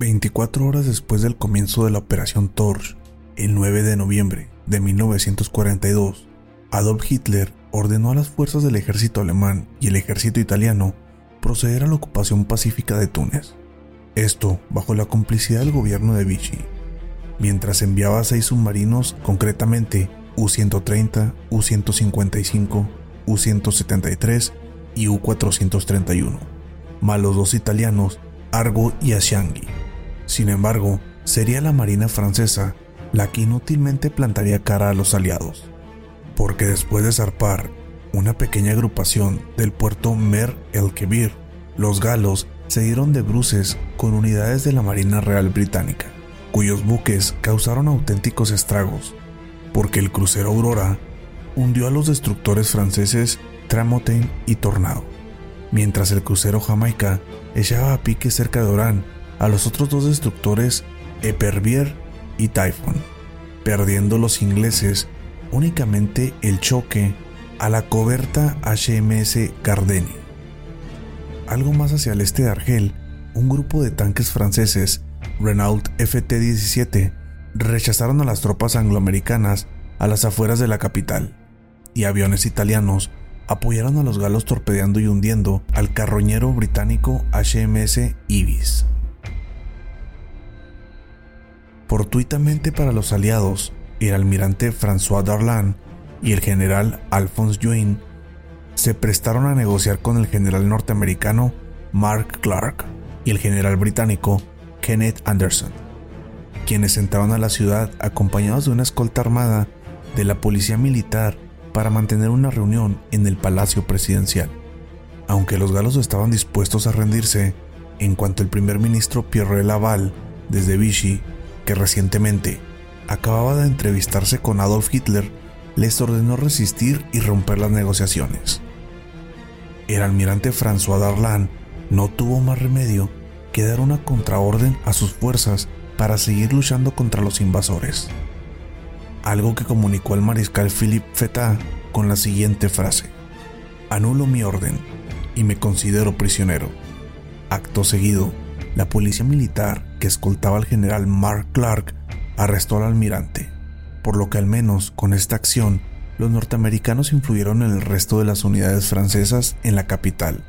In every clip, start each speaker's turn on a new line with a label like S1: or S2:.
S1: 24 horas después del comienzo de la Operación Torch, el 9 de noviembre de 1942, Adolf Hitler ordenó a las fuerzas del ejército alemán y el ejército italiano proceder a la ocupación pacífica de Túnez. Esto bajo la complicidad del gobierno de Vichy, mientras enviaba seis submarinos, concretamente U-130, U-155, U-173 y U-431, más los dos italianos, Argo y Ascianghi. Sin embargo, sería la Marina francesa la que inútilmente plantaría cara a los aliados, porque después de zarpar una pequeña agrupación del puerto Mer el Kebir, los galos se dieron de bruces con unidades de la Marina Real Británica, cuyos buques causaron auténticos estragos, porque el crucero Aurora hundió a los destructores franceses Tramotain y Tornado, mientras el crucero Jamaica echaba a pique cerca de Orán a los otros dos destructores Epervier y Typhon, perdiendo los ingleses únicamente el choque a la coberta HMS Gardenia. Algo más hacia el este de Argel, un grupo de tanques franceses, Renault FT-17, rechazaron a las tropas angloamericanas a las afueras de la capital, y aviones italianos apoyaron a los galos torpedeando y hundiendo al carroñero británico HMS Ibis. Fortuitamente para los aliados, el almirante François Darlan y el general Alphonse Juin se prestaron a negociar con el general norteamericano Mark Clark y el general británico Kenneth Anderson, quienes entraron a la ciudad acompañados de una escolta armada de la policía militar para mantener una reunión en el palacio presidencial. Aunque los galos estaban dispuestos a rendirse, en cuanto el primer ministro Pierre Laval, desde Vichy, recientemente acababa de entrevistarse con Adolf Hitler, les ordenó resistir y romper las negociaciones. El almirante François Darlan no tuvo más remedio que dar una contraorden a sus fuerzas para seguir luchando contra los invasores. Algo que comunicó el mariscal Philippe Feta con la siguiente frase: Anulo mi orden y me considero prisionero. Acto seguido, la policía militar que escoltaba al general Mark Clark arrestó al almirante, por lo que al menos con esta acción los norteamericanos influyeron en el resto de las unidades francesas en la capital,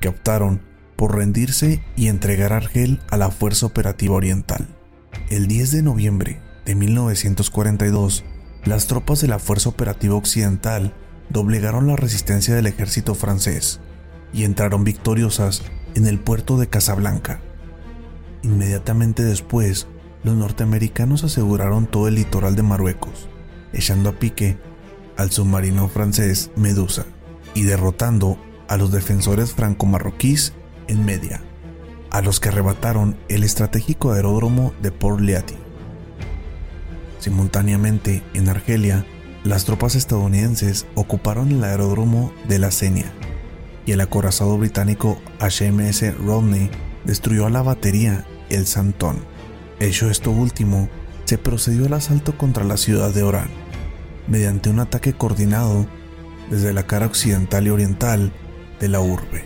S1: que optaron por rendirse y entregar Argel a la Fuerza Operativa Oriental. El 10 de noviembre de 1942, las tropas de la Fuerza Operativa Occidental doblegaron la resistencia del ejército francés y entraron victoriosas en el puerto de Casablanca. Inmediatamente después, los norteamericanos aseguraron todo el litoral de Marruecos, echando a pique al submarino francés Medusa y derrotando a los defensores franco-marroquíes en Media, a los que arrebataron el estratégico aeródromo de Port Leati. Simultáneamente, en Argelia, las tropas estadounidenses ocuparon el aeródromo de la Senia y el acorazado británico HMS Rodney destruyó la batería el Santón. Hecho esto último, se procedió al asalto contra la ciudad de Orán, mediante un ataque coordinado desde la cara occidental y oriental de la urbe,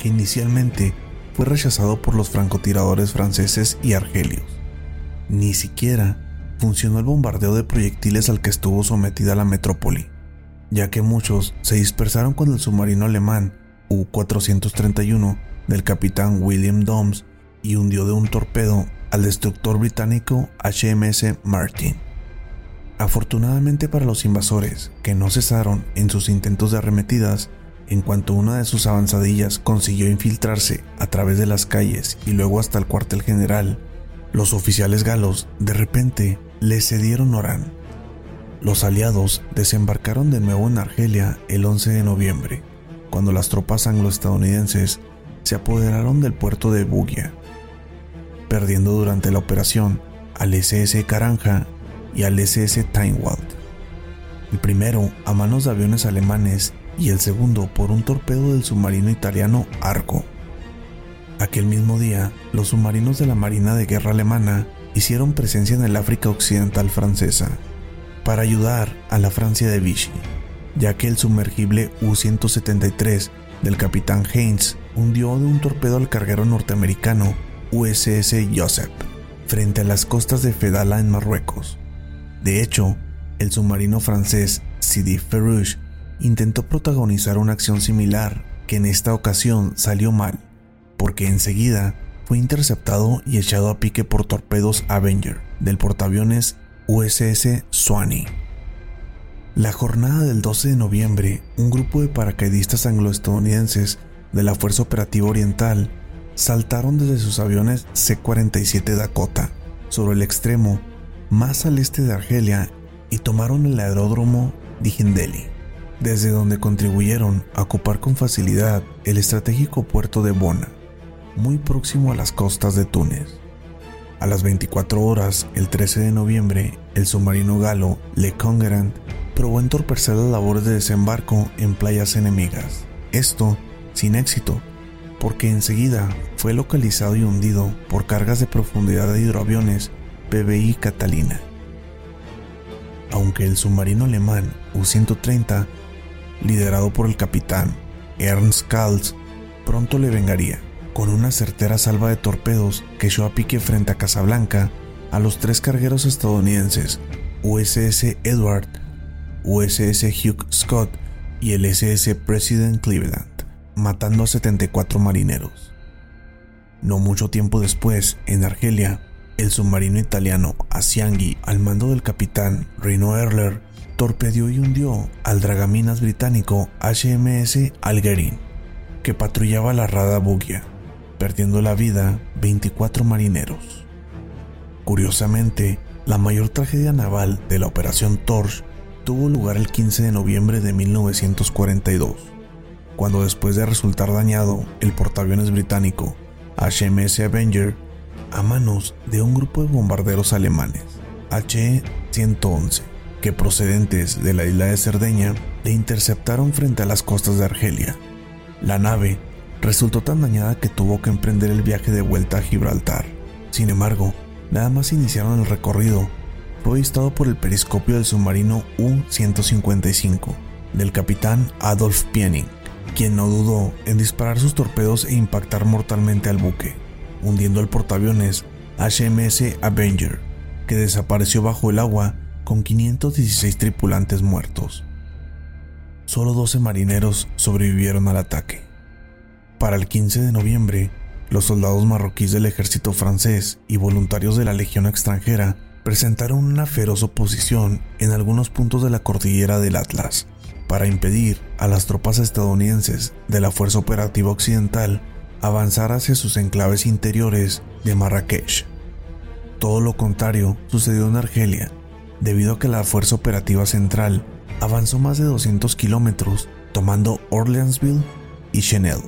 S1: que inicialmente fue rechazado por los francotiradores franceses y argelios. Ni siquiera funcionó el bombardeo de proyectiles al que estuvo sometida la metrópoli, ya que muchos se dispersaron con el submarino alemán U-431 del capitán William Doms y hundió de un torpedo al destructor británico HMS Martin. Afortunadamente para los invasores, que no cesaron en sus intentos de arremetidas, En cuanto una de sus avanzadillas consiguió infiltrarse a través de las calles y luego hasta el cuartel general, los oficiales galos de repente le cedieron Orán. Los aliados desembarcaron de nuevo en Argelia el 11 de noviembre, cuando las tropas anglo-estadounidenses se apoderaron del puerto de Bugia, perdiendo durante la operación al SS Caranja y al SS Tynwald. El primero a manos de aviones alemanes y el segundo por un torpedo del submarino italiano Arco. Aquel mismo día, los submarinos de la Marina de Guerra alemana hicieron presencia en el África Occidental francesa para ayudar a la Francia de Vichy, ya que el sumergible U-173 del capitán Heinz hundió de un torpedo al carguero norteamericano USS Joseph frente a las costas de Fedala en Marruecos. De hecho, el submarino francés Sidi Ferrouche intentó protagonizar una acción similar que en esta ocasión salió mal, porque enseguida fue interceptado y echado a pique por torpedos Avenger del portaaviones USS Swanee. La jornada del 12 de noviembre, un grupo de paracaidistas angloestadounidenses de la Fuerza Operativa Oriental saltaron desde sus aviones C-47 Dakota sobre el extremo más al este de Argelia y tomaron el aeródromo Dijendeli desde donde contribuyeron a ocupar con facilidad el estratégico puerto de Bona, muy próximo a las costas de Túnez. A las 24 horas, el 13 de noviembre, el submarino galo Le Congerant probó entorpecer las labores de desembarco en playas enemigas. Esto sin éxito, porque enseguida fue localizado y hundido por cargas de profundidad de hidroaviones PBI Catalina. Aunque el submarino alemán U-130 liderado por el capitán Ernst Kals, pronto le vengaría, con una certera salva de torpedos que echó a pique frente a Casablanca a los tres cargueros estadounidenses USS Edward, USS Hugh Scott y el SS President Cleveland, matando a 74 marineros. No mucho tiempo después, en Argelia, el submarino italiano Asianghi, al mando del capitán Reno Erler, torpedió y hundió al dragaminas británico HMS Algerin, que patrullaba la rada Bugia, perdiendo la vida 24 marineros. Curiosamente, la mayor tragedia naval de la Operación Torch tuvo lugar el 15 de noviembre de 1942, cuando después de resultar dañado el portaaviones británico HMS Avenger a manos de un grupo de bombarderos alemanes, HE-111, que procedentes de la isla de Cerdeña le interceptaron frente a las costas de Argelia. La nave resultó tan dañada que tuvo que emprender el viaje de vuelta a Gibraltar. Sin embargo, nada más iniciaron el recorrido, fue avistado por el periscopio del submarino U-155 del capitán Adolf Piening, quien no dudó en disparar sus torpedos e impactar mortalmente al buque, hundiendo el portaaviones HMS Avenger, que desapareció bajo el agua con 516 tripulantes muertos. Solo 12 marineros sobrevivieron al ataque. Para el 15 de noviembre, los soldados marroquíes del ejército francés y voluntarios de la Legión extranjera presentaron una feroz oposición en algunos puntos de la cordillera del Atlas para impedir a las tropas estadounidenses de la Fuerza Operativa Occidental avanzar hacia sus enclaves interiores de Marrakech. Todo lo contrario sucedió en Argelia, debido a que la Fuerza Operativa Central avanzó más de 200 kilómetros tomando Orleansville y Chenel,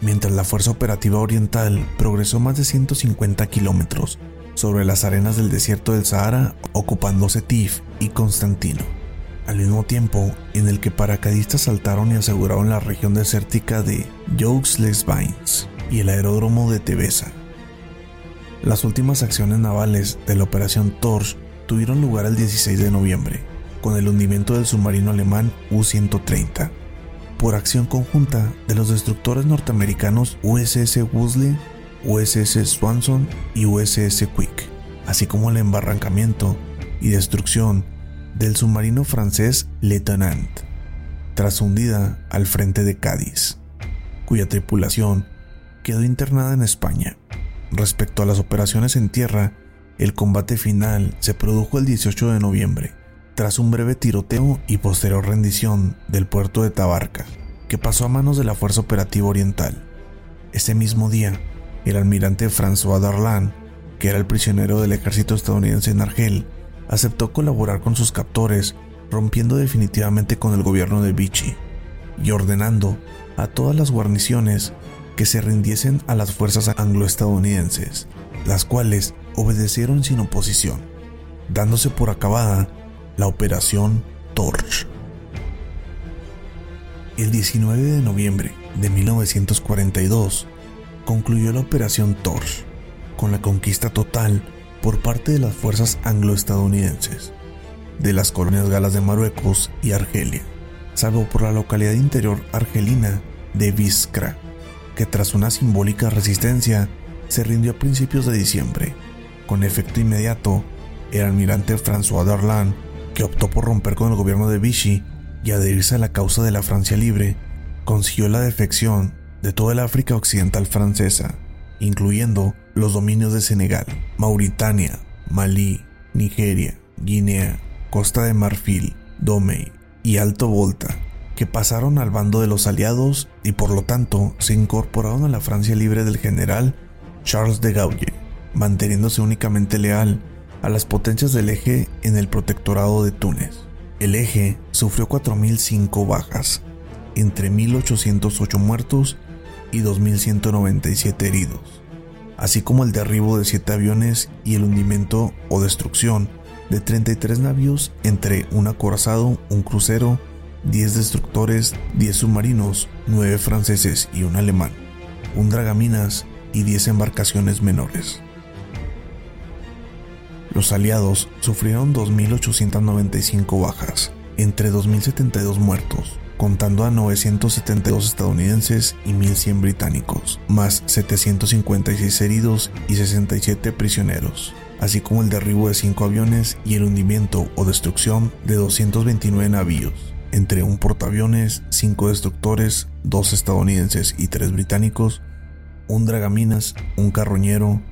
S1: mientras la Fuerza Operativa Oriental progresó más de 150 kilómetros sobre las arenas del desierto del Sahara ocupando Setif y Constantino, al mismo tiempo en el que paracaidistas saltaron y aseguraron la región desértica de Jouques-les-Bains y el aeródromo de Tebesa. Las últimas acciones navales de la Operación Torch tuvieron lugar el 16 de noviembre, con el hundimiento del submarino alemán U-130, por acción conjunta de los destructores norteamericanos USS Woolsey, USS Swanson y USS Quick, así como el embarrancamiento y destrucción del submarino francés Lieutenant, tras hundida al frente de Cádiz, cuya tripulación quedó internada en España. Respecto a las operaciones en tierra, el combate final se produjo el 18 de noviembre, tras un breve tiroteo y posterior rendición del puerto de Tabarca, que pasó a manos de la Fuerza Operativa Oriental. Ese mismo día, el almirante François Darlan, que era el prisionero del ejército estadounidense en Argel, aceptó colaborar con sus captores, rompiendo definitivamente con el gobierno de Vichy y ordenando a todas las guarniciones que se rindiesen a las fuerzas angloestadounidenses, las cuales obedecieron sin oposición, dándose por acabada la operación Torch. El 19 de noviembre de 1942 concluyó la operación Torch con la conquista total por parte de las fuerzas angloestadounidenses de las colonias galas de Marruecos y Argelia, salvo por la localidad interior argelina de Biskra, que tras una simbólica resistencia se rindió a principios de diciembre. Con efecto inmediato, el almirante François Darlan, que optó por romper con el gobierno de Vichy y adherirse a la causa de la Francia libre, consiguió la defección de toda el África occidental francesa, incluyendo los dominios de Senegal, Mauritania, Malí, Nigeria, Guinea, Costa de Marfil, Domey y Alto Volta, que pasaron al bando de los aliados y por lo tanto se incorporaron a la Francia libre del general Charles de Gaulle, manteniéndose únicamente leal a las potencias del eje en el protectorado de Túnez. El eje sufrió 4.005 bajas, entre 1.808 muertos y 2.197 heridos, así como el derribo de 7 aviones y el hundimiento o destrucción de 33 navíos entre un acorazado, un crucero, 10 destructores, 10 submarinos, 9 franceses y un alemán, un dragaminas y 10 embarcaciones menores. Los aliados sufrieron 2.895 bajas, entre 2.072 muertos, contando a 972 estadounidenses y 1.100 británicos, más 756 heridos y 67 prisioneros así como el derribo de cinco aviones y el hundimiento o destrucción de 229 navíos, entre un portaaviones, cinco destructores, dos estadounidenses y tres británicos, un dragaminas, un carroñero,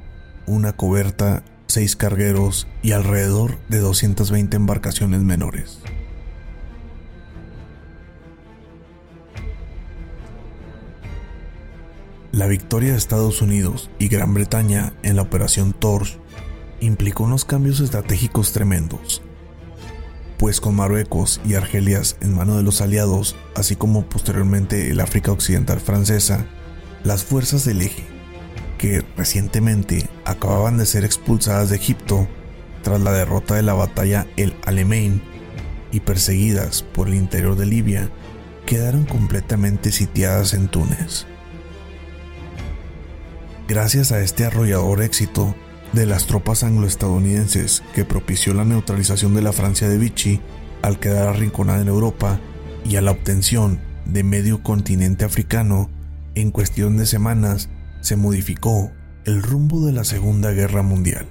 S1: una coberta, seis cargueros y alrededor de 220 embarcaciones menores. La victoria de Estados Unidos y Gran Bretaña en la Operación Torch implicó unos cambios estratégicos tremendos, pues con Marruecos y Argelias en mano de los aliados, así como posteriormente el África Occidental francesa, las fuerzas del eje, que recientemente acababan de ser expulsadas de Egipto tras la derrota de la batalla El Alamein y perseguidas por el interior de Libia, quedaron completamente sitiadas en Túnez. Gracias a este arrollador éxito, de las tropas angloestadounidenses que propició la neutralización de la Francia de Vichy al quedar arrinconada en Europa y a la obtención de medio continente africano, en cuestión de semanas se modificó el rumbo de la Segunda Guerra Mundial.